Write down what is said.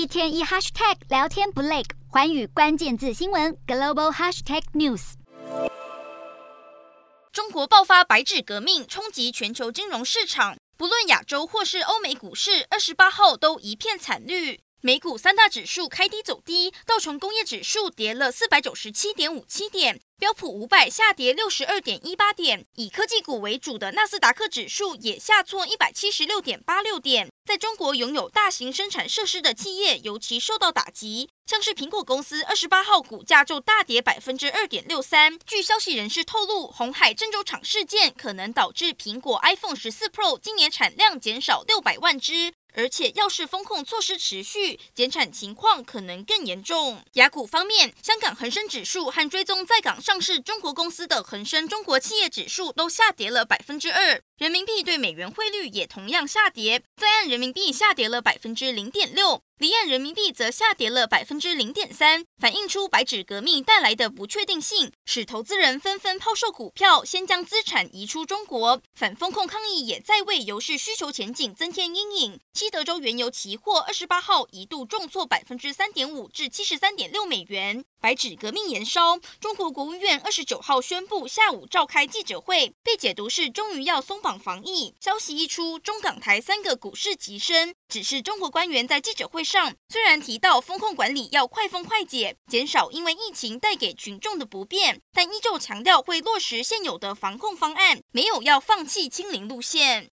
一天一 hashtag 聊天不累，环宇关键字新闻 global hashtag news。中国爆发白纸革命，冲击全球金融市场，不论亚洲或是欧美股市，二十八号都一片惨绿。美股三大指数开低走低，道琼工业指数跌了四百九十七点五七点，标普五百下跌六十二点一八点，以科技股为主的纳斯达克指数也下挫一百七十六点八六点。在中国拥有大型生产设施的企业尤其受到打击，像是苹果公司二十八号股价就大跌百分之二点六三。据消息人士透露，鸿海郑州厂事件可能导致苹果 iPhone 十四 Pro 今年产量减少六百万只。而且，要是风控措施持续，减产情况可能更严重。雅股方面，香港恒生指数和追踪在港上市中国公司的恒生中国企业指数都下跌了百分之二。人民币对美元汇率也同样下跌，在岸人民币下跌了百分之零点六，离岸人民币则下跌了百分之零点三，反映出白纸革命带来的不确定性，使投资人纷纷抛售股票，先将资产移出中国。反风控抗议也在为油市需求前景增添阴影。西德州原油期货二十八号一度重挫百分之三点五，至七十三点六美元。白纸革命延烧，中国国务院二十九号宣布下午召开记者会，被解读是终于要松绑防疫。消息一出，中港台三个股市急升。只是中国官员在记者会上虽然提到风控管理要快封快解，减少因为疫情带给群众的不便，但依旧强调会落实现有的防控方案，没有要放弃清零路线。